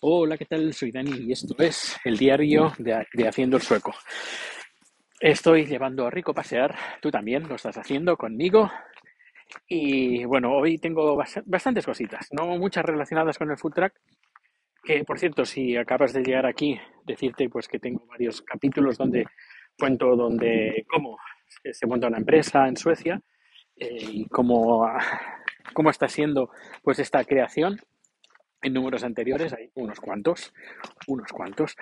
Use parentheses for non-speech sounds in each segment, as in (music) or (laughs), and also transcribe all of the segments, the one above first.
Hola, ¿qué tal? Soy Dani y esto es el diario de, Haciendo el Sueco. Estoy llevando a Rico pasear, tú también lo estás haciendo conmigo. Y bueno, hoy tengo bastantes cositas, no muchas relacionadas con el food track. Que por cierto, si acabas de llegar aquí, decirte pues que tengo varios capítulos donde cuento cómo se monta una empresa en Suecia eh, y cómo, cómo está siendo pues esta creación en números anteriores hay unos cuantos, unos cuantos,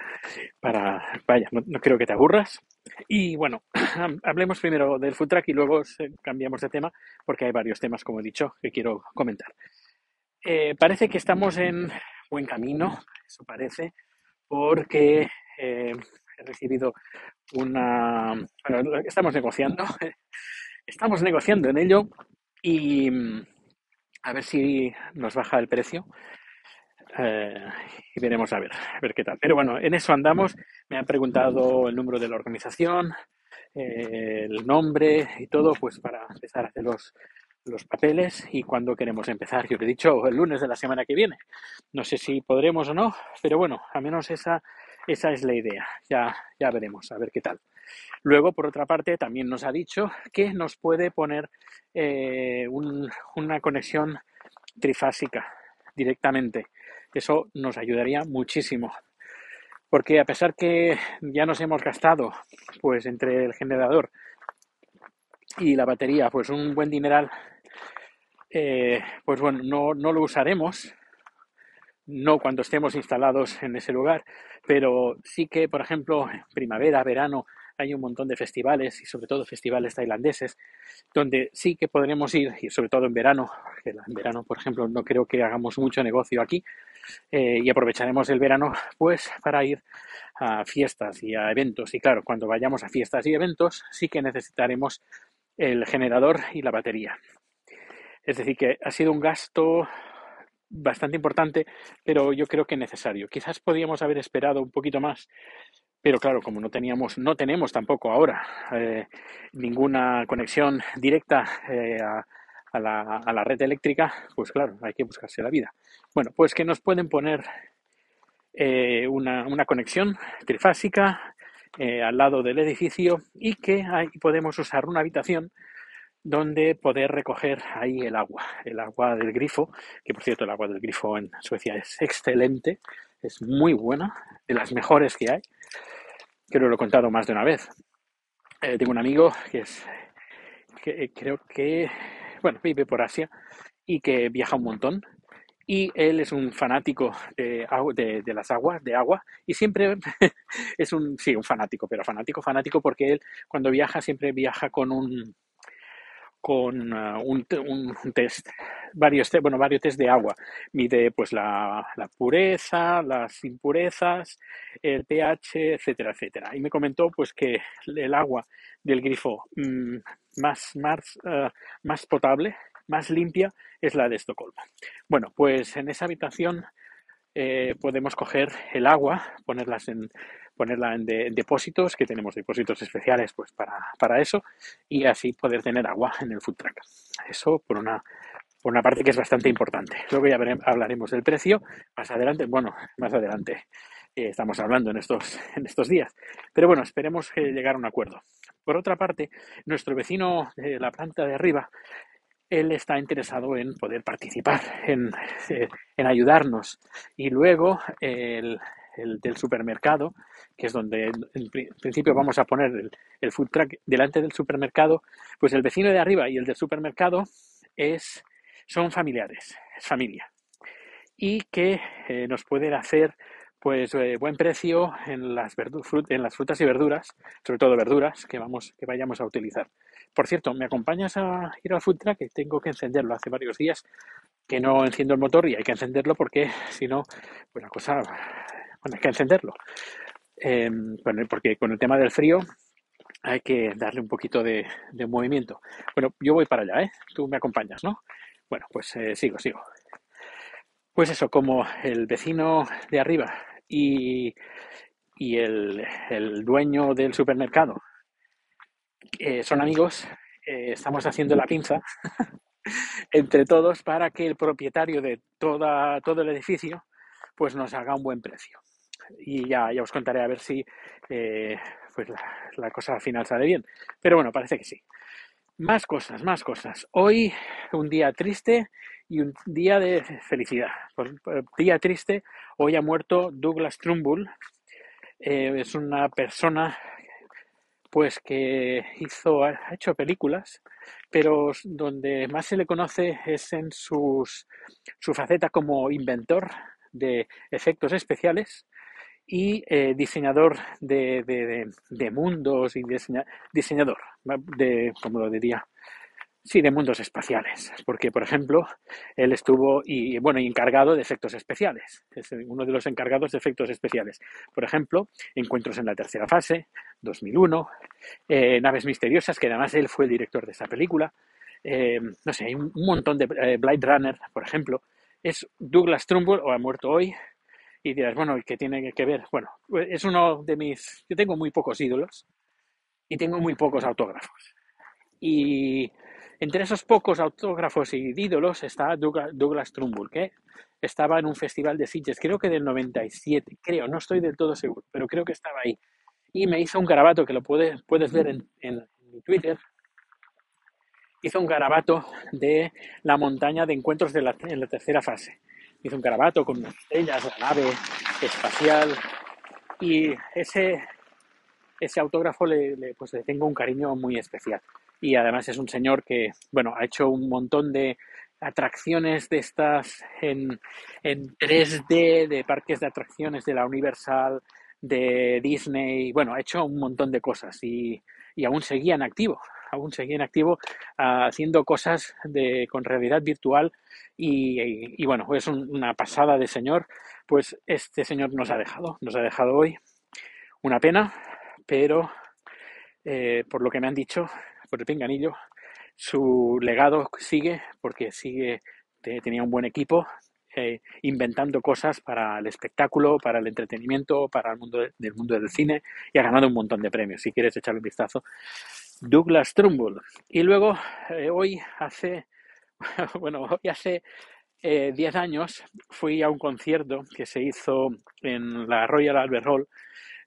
para, vaya, no, creo que te aburras. Y bueno, (clears throat) hablemos primero del food track y luego cambiamos de tema porque hay varios temas, como he dicho, que quiero comentar. Eh, parece que estamos en buen camino, eso parece, porque eh, he recibido una... Bueno, estamos negociando, (laughs) estamos negociando en ello y a ver si nos baja el precio eh, y veremos a ver, a ver qué tal. Pero bueno, en eso andamos. Me han preguntado el número de la organización, eh, el nombre y todo, pues para empezar a hacer los, los papeles y cuándo queremos empezar. Yo le he dicho el lunes de la semana que viene. No sé si podremos o no, pero bueno, al menos esa, esa es la idea. Ya, ya veremos, a ver qué tal. Luego, por otra parte, también nos ha dicho que nos puede poner eh, una conexión trifásica directamente eso nos ayudaría muchísimo. Porque a pesar que ya nos hemos gastado, pues entre el generador y la batería, pues un buen dineral, eh, pues bueno, no, no lo usaremos, no cuando estemos instalados en ese lugar, pero sí que, por ejemplo, primavera, verano, hay un montón de festivales y sobre todo festivales tailandeses donde sí que podremos ir y sobre todo en verano, que en verano por ejemplo no creo que hagamos mucho negocio aquí eh, y aprovecharemos el verano pues para ir a fiestas y a eventos y claro, cuando vayamos a fiestas y eventos sí que necesitaremos el generador y la batería. Es decir, que ha sido un gasto bastante importante, pero yo creo que necesario. Quizás podíamos haber esperado un poquito más pero claro, como no teníamos, no tenemos tampoco ahora eh, ninguna conexión directa eh, a, la, red eléctrica, pues claro, hay que buscarse la vida. Bueno, pues que nos pueden poner eh, una, conexión trifásica al lado del edificio y que ahí podemos usar una habitación donde poder recoger ahí el agua, el agua del grifo, que por cierto el agua del grifo en Suecia es excelente, es muy buena, de las mejores que hay que lo he contado más de una vez. Eh, tengo un amigo que es, que creo que, bueno, vive por Asia y que viaja un montón. Y él es un fanático de, las aguas, de agua, y siempre (laughs) es un, sí, un fanático, pero fanático, fanático, porque él cuando viaja siempre viaja con un, con uh, un, test, varios, bueno, varios test de agua. Mide pues la, pureza, las impurezas, el pH, etcétera, etcétera. Y me comentó pues que el agua del grifo mm, más, más, uh, más potable, más limpia, es la de Estocolmo. Bueno, pues en esa habitación eh, podemos coger el agua, ponerlas en ponerla en, depósitos, que tenemos depósitos especiales pues para, eso, y así poder tener agua en el food truck. Eso por una, por una parte que es bastante importante. Luego ya hablaremos del precio más adelante, bueno, más adelante eh, estamos hablando en estos, (laughs) en estos días. Pero bueno, esperemos llegar a un acuerdo. Por otra parte, nuestro vecino de la planta de arriba, él está interesado en poder participar, en, eh, en ayudarnos. Y luego el, el del supermercado, que es donde en principio vamos a poner el, food truck delante del supermercado, pues el vecino de arriba y el del supermercado es, son familiares, es familia. Y que eh, nos pueden hacer pues eh, buen precio en las, en las frutas y verduras, sobre todo verduras que, vamos, que vayamos a utilizar. Por cierto, ¿me acompañas a ir al food truck? Tengo que encenderlo hace varios días que no enciendo el motor y hay que encenderlo porque si no, pues la cosa hay que encenderlo. Em, porque con el tema del frío hay que darle un poquito de, movimiento. Bueno, yo voy para allá, ¿eh? Tú me acompañas, ¿no? Bueno, pues eh, sigo, sigo. Pues eso, como el vecino de arriba y, y el, dueño del supermercado eh, son amigos, eh, estamos haciendo la pinza (laughs) entre todos para que el propietario de toda, todo el edificio pues nos haga un buen precio. Y ya, ya os contaré a ver si eh, pues la, la cosa al final sale bien. Pero bueno, parece que sí. Más cosas, más cosas. Hoy un día triste y un día de felicidad. Por, por día triste, hoy ha muerto Douglas Trumbull. Eh, es una persona pues que hizo, ha hecho películas, pero donde más se le conoce es en sus, su faceta como inventor de efectos especiales y eh, diseñador de, de, de, mundos y diseña, diseñador, de, como lo diría, sí, de mundos espaciales, porque por ejemplo, él estuvo y bueno, encargado de efectos especiales, es uno de los encargados de efectos especiales. Por ejemplo, Encuentros en la tercera fase, 2001, eh, Naves misteriosas, que además él fue el director de esa película. Eh, no sé, hay un montón de Blade Runner, por ejemplo. Es Douglas Trumbull o ha muerto hoy, y dirás, bueno, ¿qué tiene que ver? Bueno, es uno de mis... Yo tengo muy pocos ídolos y tengo muy pocos autógrafos. Y entre esos pocos autógrafos y ídolos está Douglas Trumbull, que estaba en un festival de Sitges, creo que del 97, creo, no estoy del todo seguro, pero creo que estaba ahí. Y me hizo un garabato que lo puedes, puedes ver en, en Twitter. Hizo un garabato de la montaña de encuentros de la, en la tercera fase hizo un garabato con unas estrellas, la nave espacial y ese, ese autógrafo le, le, pues le tengo un cariño muy especial. Y además es un señor que, bueno, ha hecho un montón de atracciones de estas en, en 3D, de parques de atracciones de la Universal, de Disney, bueno, ha hecho un montón de cosas y, y aún seguía en activo, aún seguía en activo uh, haciendo cosas de, con realidad virtual y, bueno, es un, una pasada de señor, pues este señor nos ha dejado, nos ha dejado hoy. Una pena, pero eh, por lo que me han dicho, por el pinganillo, su legado sigue porque sigue, tenía un buen equipo, eh, inventando cosas para el espectáculo, para el entretenimiento, para el mundo de, del mundo del cine y ha ganado un montón de premios. Si quieres echarle un vistazo, Douglas Trumbull. Y luego, eh, hoy hace, (laughs) bueno, hoy hace 10 eh, años fui a un concierto que se hizo en la Royal Albert Hall,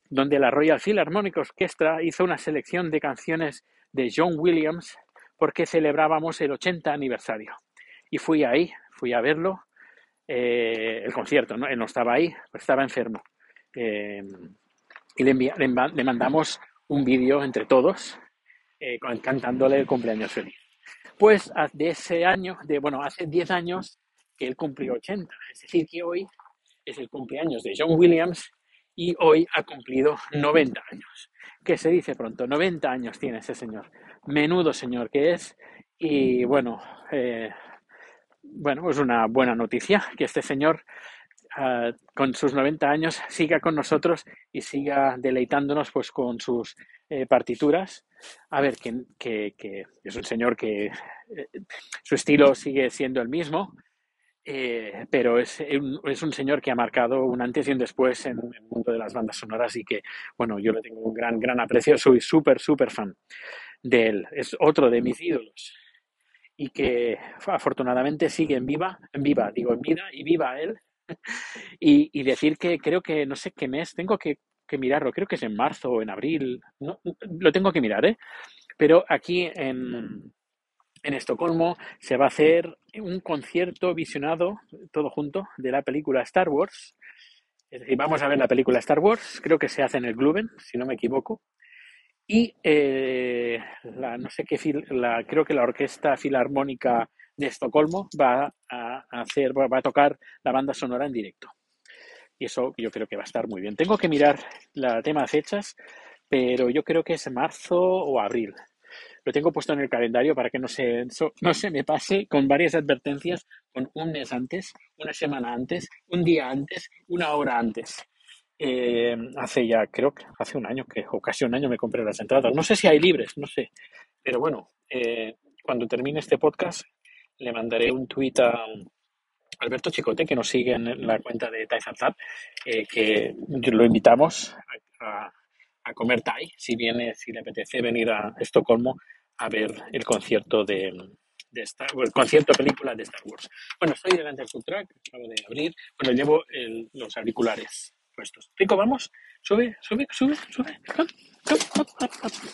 donde la Royal Philharmonic Orchestra hizo una selección de canciones de John Williams porque celebrábamos el 80 aniversario. Y fui ahí, fui a verlo, eh, el concierto, ¿no? Él no estaba ahí, estaba enfermo. Y le, le, mandamos un vídeo entre todos eh, cantándole el cumpleaños feliz. Pues de ese año, de, bueno, hace 10 años que él cumplió 80, es decir, que hoy es el cumpleaños de John Williams y hoy ha cumplido 90 años. Que se dice pronto, 90 años tiene ese señor. Menudo señor que es. Y bueno, eh, bueno, es una buena noticia que este señor uh, con sus 90 años siga con nosotros y siga deleitándonos pues con sus eh, partituras. A ver, que, es un señor que eh, su estilo sigue siendo el mismo, eh, pero es un, es un, señor que ha marcado un antes y un después en el mundo de las bandas sonoras y que, bueno, yo le tengo un gran, gran aprecio, soy súper, súper fan de él. Es otro de mis ídolos y que afortunadamente sigue en viva, en viva, digo, en vida y viva él. (laughs) Y, y decir que creo que no sé qué mes, tengo que que mirarlo, creo que es en marzo o en abril, no, lo tengo que mirar, ¿eh? Pero aquí en, en Estocolmo se va a hacer un concierto visionado, todo junto, de la película Star Wars. Es decir, vamos a ver la película Star Wars, creo que se hace en el Gluben, si no me equivoco. Y eh, la, no sé qué, la, creo que la Orquesta Filarmónica de Estocolmo va a hacer, va a tocar la banda sonora en directo. Y eso yo creo que va a estar muy bien. Tengo que mirar el tema de fechas, pero yo creo que es marzo o abril. Lo tengo puesto en el calendario para que no se, no se me pase con varias advertencias, con un mes antes, una semana antes, un día antes, una hora antes. Eh, hace ya, creo que hace un año, que, o casi un año me compré las entradas. No sé si hay libres, no sé. Pero bueno, eh, cuando termine este podcast, le mandaré un tweet a, Alberto Chicote, que nos sigue en la cuenta de Thai Zap, eh, que lo invitamos a, comer Thai, si viene, si le apetece venir a Estocolmo a ver el concierto de, de Star Wars, concierto película de Star Wars. Bueno, estoy delante del food truck, acabo de abrir. Bueno, llevo el- los auriculares puestos. Rico, vamos. Sube, sube, sube, sube.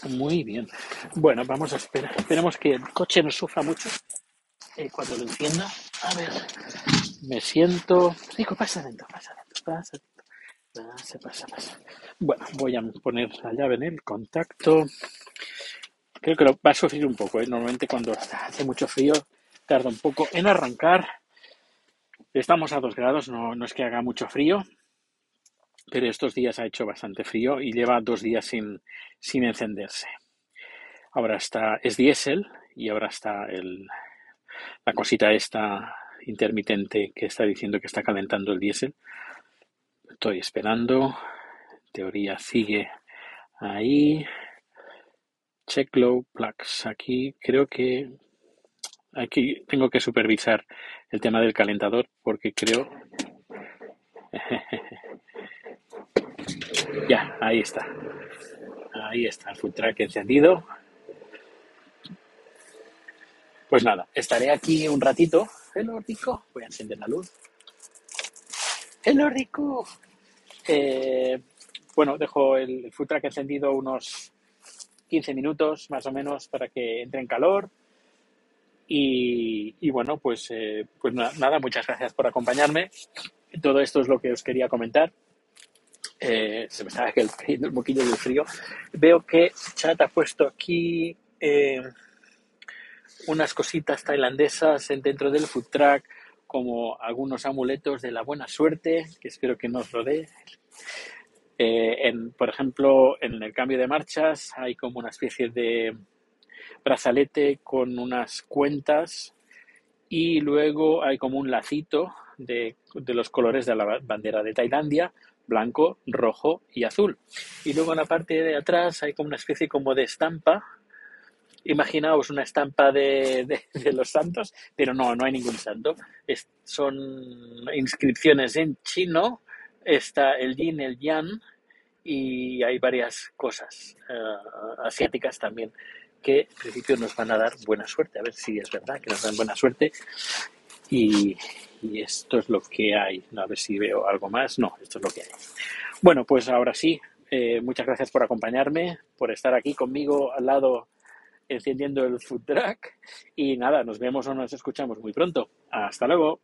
Muy bien. Bueno, vamos a esperar. Esperemos que el coche no sufra mucho cuando lo encienda. A ver, me siento. Rico, pasa adentro, pasa adentro, pasa pasa, pasa. Bueno, voy a poner la llave en el contacto. Creo que lo va a sufrir un poco. ¿eh? Normalmente cuando hace mucho frío tarda un poco en arrancar. Estamos a 2 grados, no, no es que haga mucho frío, pero estos días ha hecho bastante frío y lleva dos días sin, sin encenderse. Ahora está, es diésel y ahora está el, la cosita esta intermitente que está diciendo que está calentando el diésel. Estoy esperando. Teoría sigue ahí. Check low plugs. Aquí creo que aquí tengo que supervisar el tema del calentador porque creo (laughs) ya, ahí está. Ahí está el food truck encendido. Pues nada, estaré aquí un ratito. Hello, Rico. Voy a encender la luz. Hello, Rico. Eh, bueno, dejo el food truck encendido unos 15 minutos más o menos para que entre en calor. Y, bueno, pues, eh, pues na- nada, muchas gracias por acompañarme. Todo esto es lo que os quería comentar. Eh, se me estaba cayendo el moquillo del frío. Veo que Chat ha puesto aquí eh, unas cositas tailandesas en- dentro del food truck, como algunos amuletos de la buena suerte, que espero que nos rodee. Eh, en, por ejemplo, en el cambio de marchas hay como una especie de brazalete con unas cuentas y luego hay como un lacito de, de los colores de la ba- bandera de Tailandia, blanco, rojo y azul. Y luego en la parte de atrás hay como una especie como de estampa. Imaginaos una estampa de, de- los santos, pero no, no hay ningún santo. Es- son inscripciones en chino. Está el yin, el yang y hay varias cosas eh, asiáticas también que en principio nos van a dar buena suerte. A ver si es verdad que nos dan buena suerte. Y, y esto es lo que hay. A ver si veo algo más. No, esto es lo que hay. Bueno, pues ahora sí. eh, muchas gracias por acompañarme, por estar aquí conmigo al lado encendiendo el food truck. Y nada, nos vemos o nos escuchamos muy pronto. Hasta luego.